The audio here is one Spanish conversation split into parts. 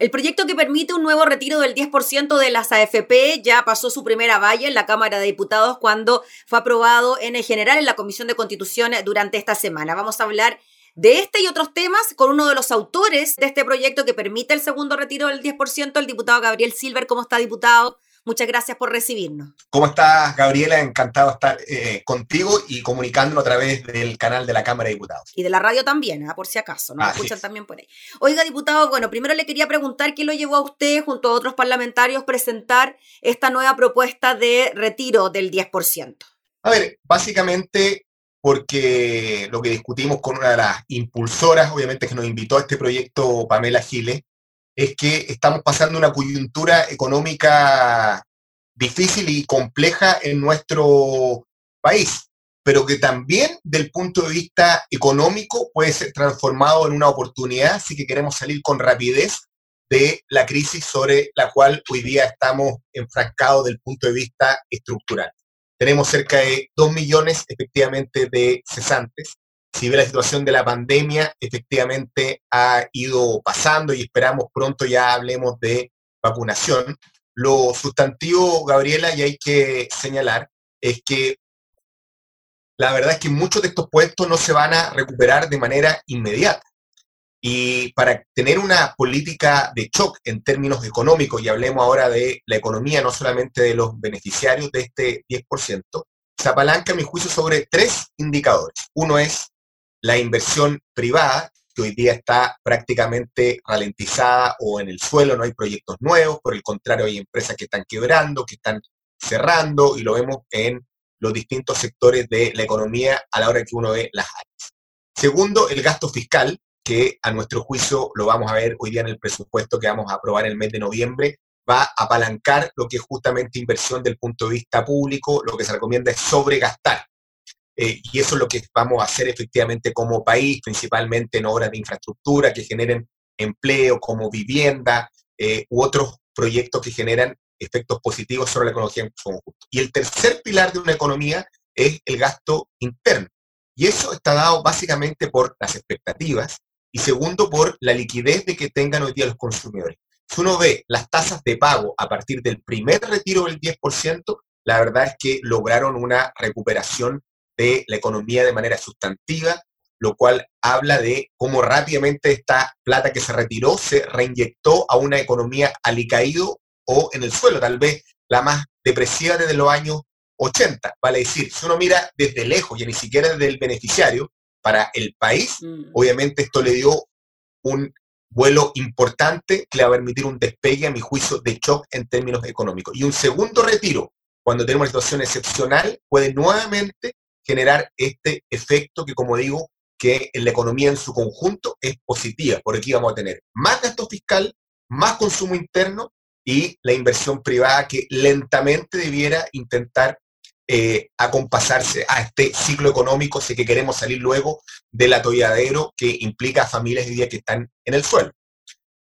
El proyecto que permite un nuevo retiro del 10% de las AFP ya pasó su primera valla en la Cámara de Diputados cuando fue aprobado en el general en la Comisión de Constitución durante esta semana. Vamos a hablar de este y otros temas con uno de los autores de este proyecto que permite el segundo retiro del 10%, el diputado Gabriel Silver. ¿Cómo está, diputado? Muchas gracias por recibirnos. ¿Cómo estás, Gabriela? Encantado de estar eh, contigo y comunicándonos a través del canal de la Cámara de Diputados. Y de la radio también, ¿eh? por si acaso, ¿no? escuchan también por ahí. Oiga, diputado, bueno, primero le quería preguntar qué lo llevó a usted, junto a otros parlamentarios, presentar esta nueva propuesta de retiro del 10%. A ver, básicamente porque lo que discutimos con una de las impulsoras, obviamente, que nos invitó a este proyecto, Pamela Giles, es que estamos pasando una coyuntura económica difícil y compleja en nuestro país, pero que también del punto de vista económico puede ser transformado en una oportunidad, así que queremos salir con rapidez de la crisis sobre la cual hoy día estamos enfrascados del punto de vista estructural. Tenemos cerca de 2 millones efectivamente de cesantes, si ve la situación de la pandemia, efectivamente ha ido pasando y esperamos pronto ya hablemos de vacunación. Lo sustantivo, Gabriela, y hay que señalar, es que la verdad es que muchos de estos puestos no se van a recuperar de manera inmediata. Y para tener una política de shock en términos económicos, y hablemos ahora de la economía, no solamente de los beneficiarios de este 10%, se apalanca, mi juicio, sobre tres indicadores. Uno es la inversión privada, que hoy día está prácticamente ralentizada o en el suelo, no hay proyectos nuevos, por el contrario hay empresas que están quebrando, que están cerrando y lo vemos en los distintos sectores de la economía a la hora que uno ve las áreas. Segundo, el gasto fiscal, que a nuestro juicio lo vamos a ver hoy día en el presupuesto que vamos a aprobar en el mes de noviembre, va a apalancar lo que es justamente inversión del punto de vista público, lo que se recomienda es sobregastar. Eh, y eso es lo que vamos a hacer efectivamente como país, principalmente en obras de infraestructura que generen empleo, como vivienda eh, u otros proyectos que generan efectos positivos sobre la economía en conjunto. Y el tercer pilar de una economía es el gasto interno. Y eso está dado básicamente por las expectativas y segundo por la liquidez de que tengan hoy día los consumidores. Si uno ve las tasas de pago a partir del primer retiro del 10%, la verdad es que lograron una recuperación de la economía de manera sustantiva, lo cual habla de cómo rápidamente esta plata que se retiró se reinyectó a una economía alicaído o en el suelo, tal vez la más depresiva desde los años 80. Vale decir, si uno mira desde lejos y ni siquiera desde el beneficiario, para el país, mm. obviamente esto le dio un vuelo importante que le va a permitir un despegue, a mi juicio, de shock en términos económicos. Y un segundo retiro, cuando tenemos una situación excepcional, puede nuevamente generar este efecto que, como digo, que en la economía en su conjunto es positiva, porque aquí vamos a tener más gasto fiscal, más consumo interno y la inversión privada que lentamente debiera intentar eh, acompasarse a este ciclo económico si que queremos salir luego del atolladero que implica a familias hoy día que están en el suelo.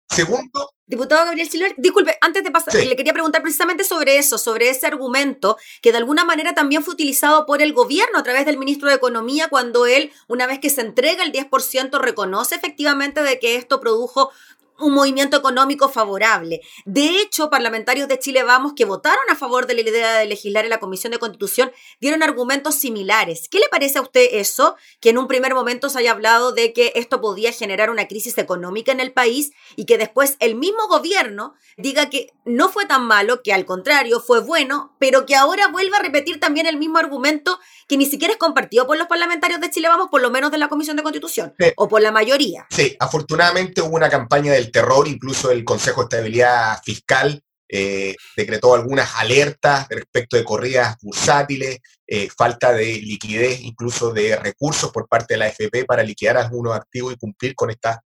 Segundo. Diputado Gabriel Silver, disculpe, antes de pasar, le quería preguntar precisamente sobre eso, sobre ese argumento que de alguna manera también fue utilizado por el gobierno a través del ministro de Economía cuando él, una vez que se entrega el 10%, reconoce efectivamente de que esto produjo un movimiento económico favorable. De hecho, parlamentarios de Chile Vamos que votaron a favor de la idea de legislar en la Comisión de Constitución dieron argumentos similares. ¿Qué le parece a usted eso? Que en un primer momento se haya hablado de que esto podía generar una crisis económica en el país y que después el mismo gobierno diga que no fue tan malo, que al contrario fue bueno, pero que ahora vuelva a repetir también el mismo argumento que ni siquiera es compartido por los parlamentarios de Chile Vamos, por lo menos de la Comisión de Constitución, o por la mayoría. Sí, afortunadamente hubo una campaña del terror, incluso el Consejo de Estabilidad Fiscal eh, decretó algunas alertas respecto de corridas bursátiles, eh, falta de liquidez, incluso de recursos por parte de la AFP para liquidar algunos activos y cumplir con estas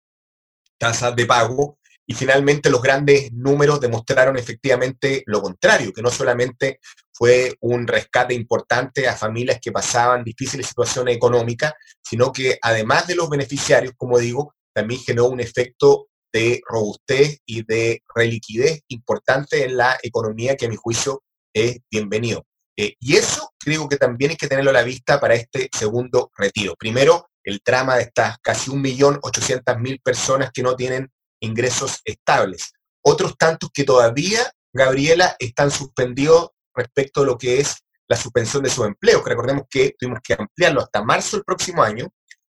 tasas de pago. Y finalmente los grandes números demostraron efectivamente lo contrario, que no solamente fue un rescate importante a familias que pasaban difíciles situaciones económicas, sino que además de los beneficiarios, como digo, también generó un efecto de robustez y de reliquidez importante en la economía que a mi juicio es bienvenido. Eh, y eso creo que también hay que tenerlo a la vista para este segundo retiro. Primero, el trama de estas casi 1.800.000 personas que no tienen ingresos estables. Otros tantos que todavía, Gabriela, están suspendidos respecto a lo que es la suspensión de su empleo, que recordemos que tuvimos que ampliarlo hasta marzo del próximo año,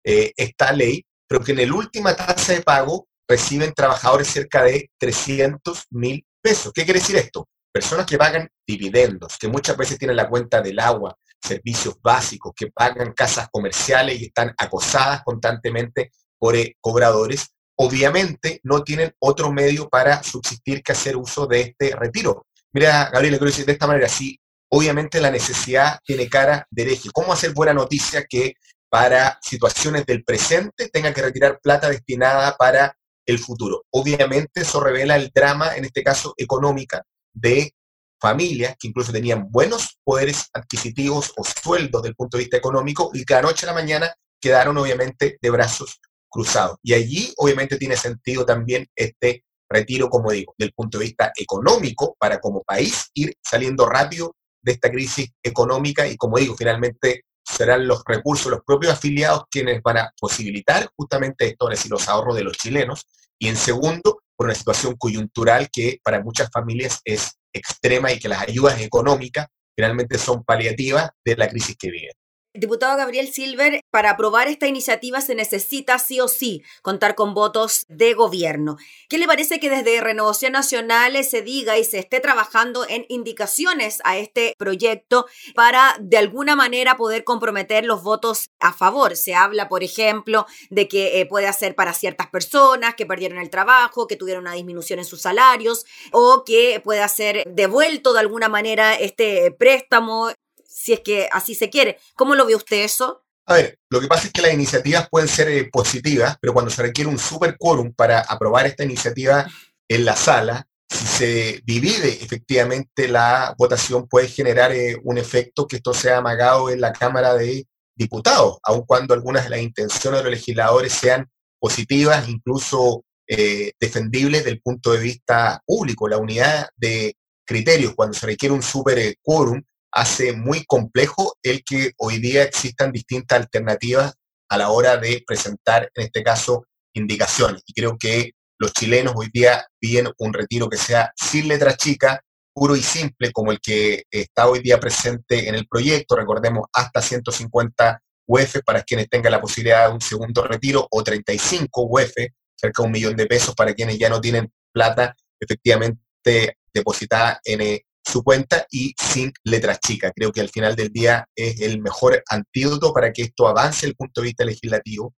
eh, esta ley, pero que en la última tasa de pago reciben trabajadores cerca de 300 mil pesos. ¿Qué quiere decir esto? Personas que pagan dividendos, que muchas veces tienen la cuenta del agua, servicios básicos, que pagan casas comerciales y están acosadas constantemente por eh, cobradores, obviamente no tienen otro medio para subsistir que hacer uso de este retiro. Mira, Gabriel, quiero decir de esta manera, sí, obviamente la necesidad tiene cara de hereje. ¿Cómo hacer buena noticia que para situaciones del presente tengan que retirar plata destinada para el futuro? Obviamente eso revela el drama, en este caso económica, de familias que incluso tenían buenos poderes adquisitivos o sueldos del punto de vista económico y que la noche a la mañana quedaron obviamente de brazos cruzados. Y allí obviamente tiene sentido también este retiro, como digo, del punto de vista económico, para como país ir saliendo rápido de esta crisis económica y como digo, finalmente serán los recursos, los propios afiliados quienes van a posibilitar justamente esto, es decir, los ahorros de los chilenos. Y en segundo, por una situación coyuntural que para muchas familias es extrema y que las ayudas económicas finalmente son paliativas de la crisis que viven. Diputado Gabriel Silver, para aprobar esta iniciativa se necesita sí o sí contar con votos de gobierno. ¿Qué le parece que desde Renovación Nacional se diga y se esté trabajando en indicaciones a este proyecto para de alguna manera poder comprometer los votos a favor? Se habla, por ejemplo, de que eh, puede hacer para ciertas personas que perdieron el trabajo, que tuvieron una disminución en sus salarios o que pueda ser devuelto de alguna manera este préstamo si es que así se quiere. ¿Cómo lo ve usted eso? A ver, lo que pasa es que las iniciativas pueden ser eh, positivas, pero cuando se requiere un super quórum para aprobar esta iniciativa en la sala, si se divide efectivamente la votación puede generar eh, un efecto que esto sea amagado en la Cámara de Diputados, aun cuando algunas de las intenciones de los legisladores sean positivas, incluso eh, defendibles desde el punto de vista público. La unidad de criterios, cuando se requiere un super quórum, hace muy complejo el que hoy día existan distintas alternativas a la hora de presentar, en este caso, indicaciones. Y creo que los chilenos hoy día piden un retiro que sea sin letra chica, puro y simple, como el que está hoy día presente en el proyecto. Recordemos, hasta 150 UF para quienes tengan la posibilidad de un segundo retiro o 35 UF, cerca de un millón de pesos para quienes ya no tienen plata efectivamente depositada en, eh, su cuenta y sin letras chicas. Creo que al final del día es el mejor antídoto para que esto avance desde el punto de vista legislativo.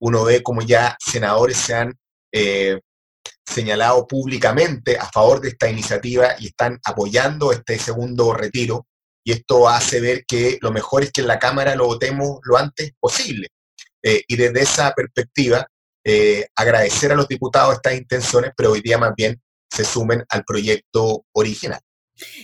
Uno ve como ya senadores se han eh, señalado públicamente a favor de esta iniciativa y están apoyando este segundo retiro. Y esto hace ver que lo mejor es que en la Cámara lo votemos lo antes posible. Eh, y desde esa perspectiva, eh, agradecer a los diputados estas intenciones, pero hoy día más bien se sumen al proyecto original.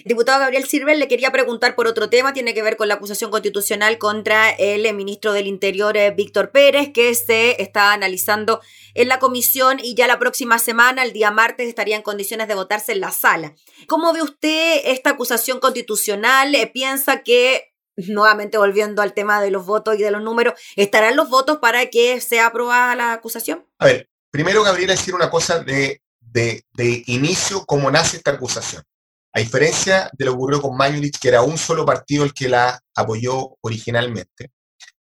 Diputado Gabriel Silver, le quería preguntar por otro tema, tiene que ver con la acusación constitucional contra el ministro del Interior, eh, Víctor Pérez, que se está analizando en la comisión y ya la próxima semana, el día martes, estaría en condiciones de votarse en la sala. ¿Cómo ve usted esta acusación constitucional? Eh, ¿Piensa que, nuevamente volviendo al tema de los votos y de los números, estarán los votos para que sea aprobada la acusación? A ver, primero, Gabriel, decir una cosa de, de, de inicio, cómo nace esta acusación. A diferencia de lo que ocurrió con Mañulich, que era un solo partido el que la apoyó originalmente,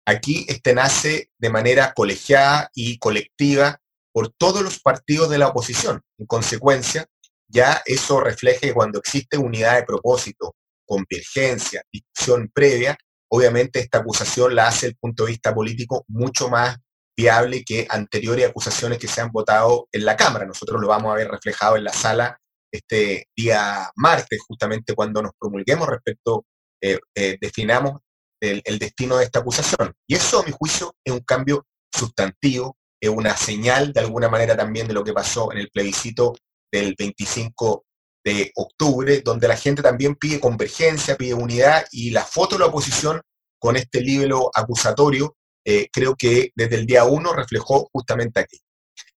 aquí este nace de manera colegiada y colectiva por todos los partidos de la oposición. En consecuencia, ya eso refleja que cuando existe unidad de propósito, convergencia, discusión previa, obviamente esta acusación la hace el punto de vista político mucho más viable que anteriores acusaciones que se han votado en la Cámara. Nosotros lo vamos a ver reflejado en la sala este día martes, justamente cuando nos promulguemos respecto, eh, eh, definamos el, destino de esta acusación. Y eso, a mi juicio, es un cambio sustantivo, es una señal de alguna manera también de lo que pasó en el plebiscito del 25 de octubre, donde la gente también pide convergencia, pide unidad, y la foto de la oposición con este libro acusatorio, eh, creo que desde el día uno reflejó justamente aquí.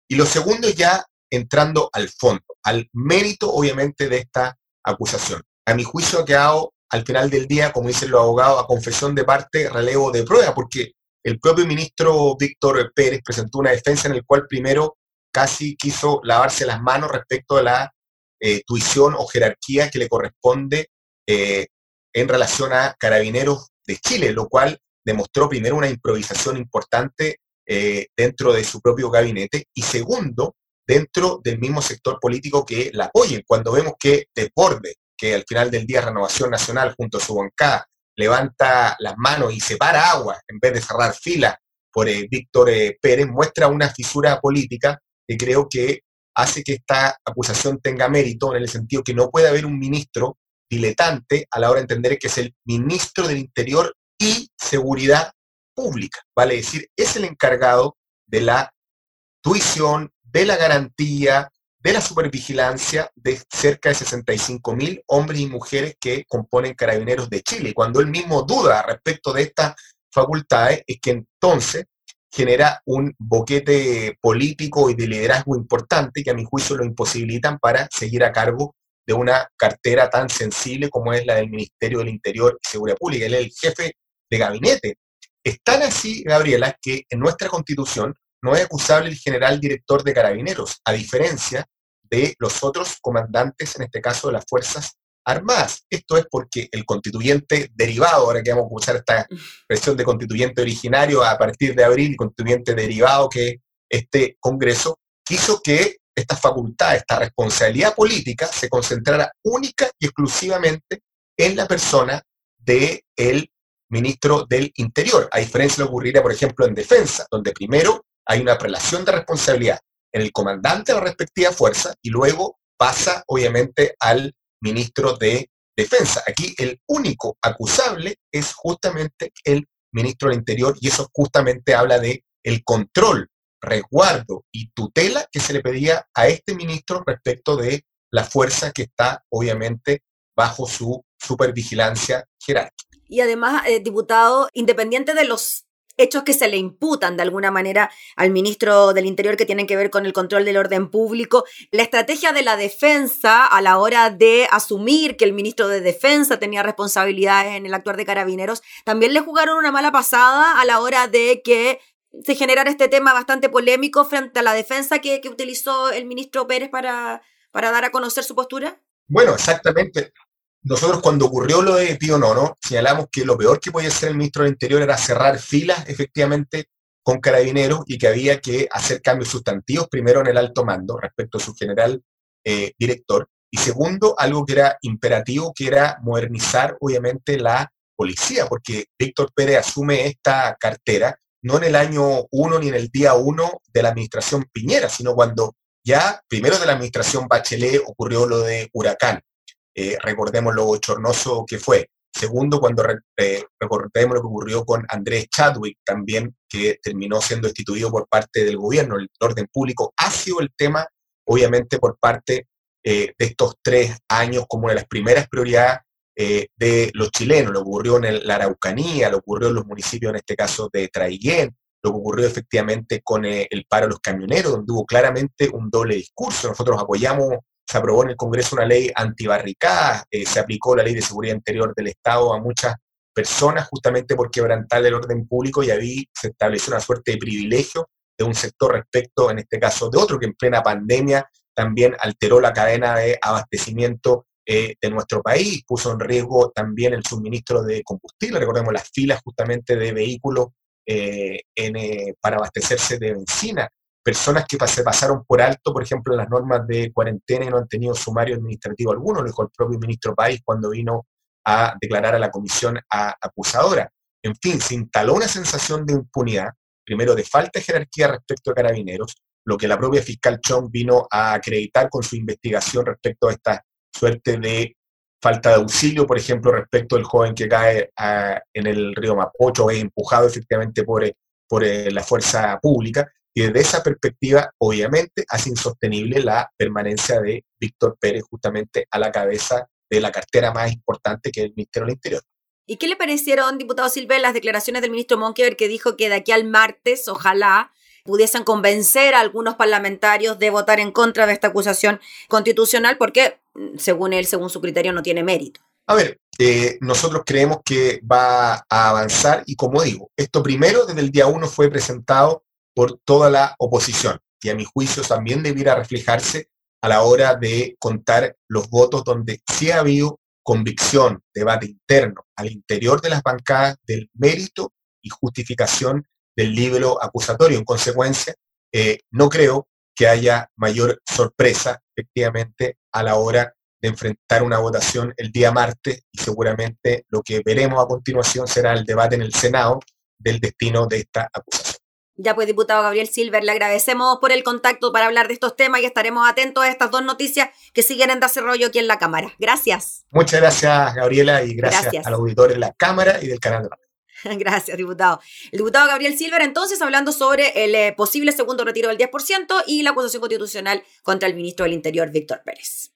Y lo segundo ya entrando al fondo, al mérito obviamente de esta acusación. A mi juicio ha quedado al final del día, como dicen los abogados, a confesión de parte, relevo de prueba, porque el propio ministro Víctor Pérez presentó una defensa en el cual primero casi quiso lavarse las manos respecto a la eh, tuición o jerarquía que le corresponde eh, en relación a carabineros de Chile, lo cual demostró primero una improvisación importante eh, dentro de su propio gabinete y segundo, dentro del mismo sector político que la apoyen. Cuando vemos que Desborde, que al final del día Renovación Nacional junto a su bancada levanta las manos y separa agua en vez de cerrar fila por eh, Víctor eh, Pérez, muestra una fisura política que creo que hace que esta acusación tenga mérito en el sentido que no puede haber un ministro diletante a la hora de entender que es el ministro del Interior y Seguridad Pública, vale decir, es el encargado de la tuición, de la garantía, de la supervigilancia de cerca de 65 mil hombres y mujeres que componen Carabineros de Chile. Cuando él mismo duda respecto de estas facultades, es que entonces genera un boquete político y de liderazgo importante que a mi juicio lo imposibilitan para seguir a cargo de una cartera tan sensible como es la del Ministerio del Interior y Seguridad Pública. Él es el jefe de gabinete. Es tan así, Gabriela, que en nuestra constitución no es acusable el general director de carabineros, a diferencia de los otros comandantes, en este caso de las Fuerzas Armadas. Esto es porque el constituyente derivado, ahora que vamos a usar esta expresión de constituyente originario a partir de abril constituyente derivado que este Congreso, quiso que esta facultad, esta responsabilidad política se concentrara única y exclusivamente en la persona del el ministro del Interior, a diferencia de lo que ocurriría, por ejemplo, en defensa, donde primero hay una prelación de responsabilidad en el comandante de la respectiva fuerza y luego pasa, obviamente, al ministro de Defensa. Aquí el único acusable es justamente el ministro del Interior y eso justamente habla de el control, resguardo y tutela que se le pedía a este ministro respecto de la fuerza que está obviamente bajo su supervigilancia jerárquica. Y además, eh, diputado, independiente de los hechos que se le imputan de alguna manera al ministro del Interior que tienen que ver con el control del orden público. La estrategia de la defensa a la hora de asumir que el ministro de Defensa tenía responsabilidades en el actuar de carabineros, también le jugaron una mala pasada a la hora de que se generara este tema bastante polémico frente a la defensa que, utilizó el ministro Pérez para, para dar a conocer su postura. Bueno, exactamente. Nosotros cuando ocurrió lo de Pío Nono, señalamos que lo peor que podía hacer el ministro del Interior era cerrar filas efectivamente con carabineros y que había que hacer cambios sustantivos, primero en el alto mando respecto a su general eh, director, y segundo, algo que era imperativo, que era modernizar obviamente la policía, porque Víctor Pérez asume esta cartera no en el año 1 ni en el día 1 de la administración Piñera, sino cuando ya primero de la administración Bachelet ocurrió lo de Huracán, eh, recordemos lo bochornoso que fue. Segundo, cuando eh, recordemos lo que ocurrió con Andrés Chadwick, también que terminó siendo instituido por parte del gobierno, el orden público, ha sido el tema, obviamente, por parte eh, de estos tres años como una de las primeras prioridades de los chilenos. Lo ocurrió en la Araucanía, lo ocurrió en los municipios, en este caso de Traiguén, lo que ocurrió efectivamente con el paro de los camioneros, donde hubo claramente un doble discurso. Nosotros apoyamos se aprobó en el Congreso una ley antibarricada, eh, se aplicó la ley de seguridad interior del Estado a muchas personas justamente por quebrantar el orden público y ahí se estableció una suerte de privilegio de un sector respecto, en este caso, de otro que en plena pandemia también alteró la cadena de abastecimiento eh, de nuestro país, puso en riesgo también el suministro de combustible, recordemos las filas justamente de vehículos eh, para abastecerse de benzina, personas que se pasaron por alto, por ejemplo, las normas de cuarentena y no han tenido sumario administrativo alguno, lo dijo el propio ministro País cuando vino a declarar a la comisión acusadora. En fin, se instaló una sensación de impunidad, primero de falta de jerarquía respecto a carabineros, lo que la propia fiscal Chong vino a acreditar con su investigación respecto a esta suerte de falta de auxilio, por ejemplo, respecto al joven que cae ah, en el río Mapocho, es empujado efectivamente por, por eh, la fuerza pública, y desde esa perspectiva, obviamente, hace insostenible la permanencia de Víctor Pérez justamente a la cabeza de la cartera más importante que es el Ministerio del Interior. ¿Y qué le parecieron, diputado Silva, las declaraciones del ministro Monkever que dijo que de aquí al martes, ojalá, pudiesen convencer a algunos parlamentarios de votar en contra de esta acusación constitucional porque, según él, según su criterio, no tiene mérito? A ver, eh, nosotros creemos que va a avanzar y como digo, esto primero desde el día uno fue presentado por toda la oposición. que a mi juicio también debiera reflejarse a la hora de contar los votos donde sí ha habido convicción, debate interno al interior de las bancadas del mérito y justificación del libro acusatorio. En consecuencia, eh, no creo que haya mayor sorpresa, efectivamente, a la hora de enfrentar una votación el día martes y seguramente lo que veremos a continuación será el debate en el Senado del destino de esta acusación. Ya pues, diputado Gabriel Silver, le agradecemos por el contacto para hablar de estos temas y estaremos atentos a estas dos noticias que siguen en desarrollo aquí en la Cámara. Gracias. Muchas gracias, Gabriela, y gracias, gracias. al auditor de la Cámara y del canal de Gracias, diputado. El diputado Gabriel Silver, entonces, hablando sobre el eh, posible segundo retiro del 10% y la acusación constitucional contra el ministro del Interior, Víctor Pérez.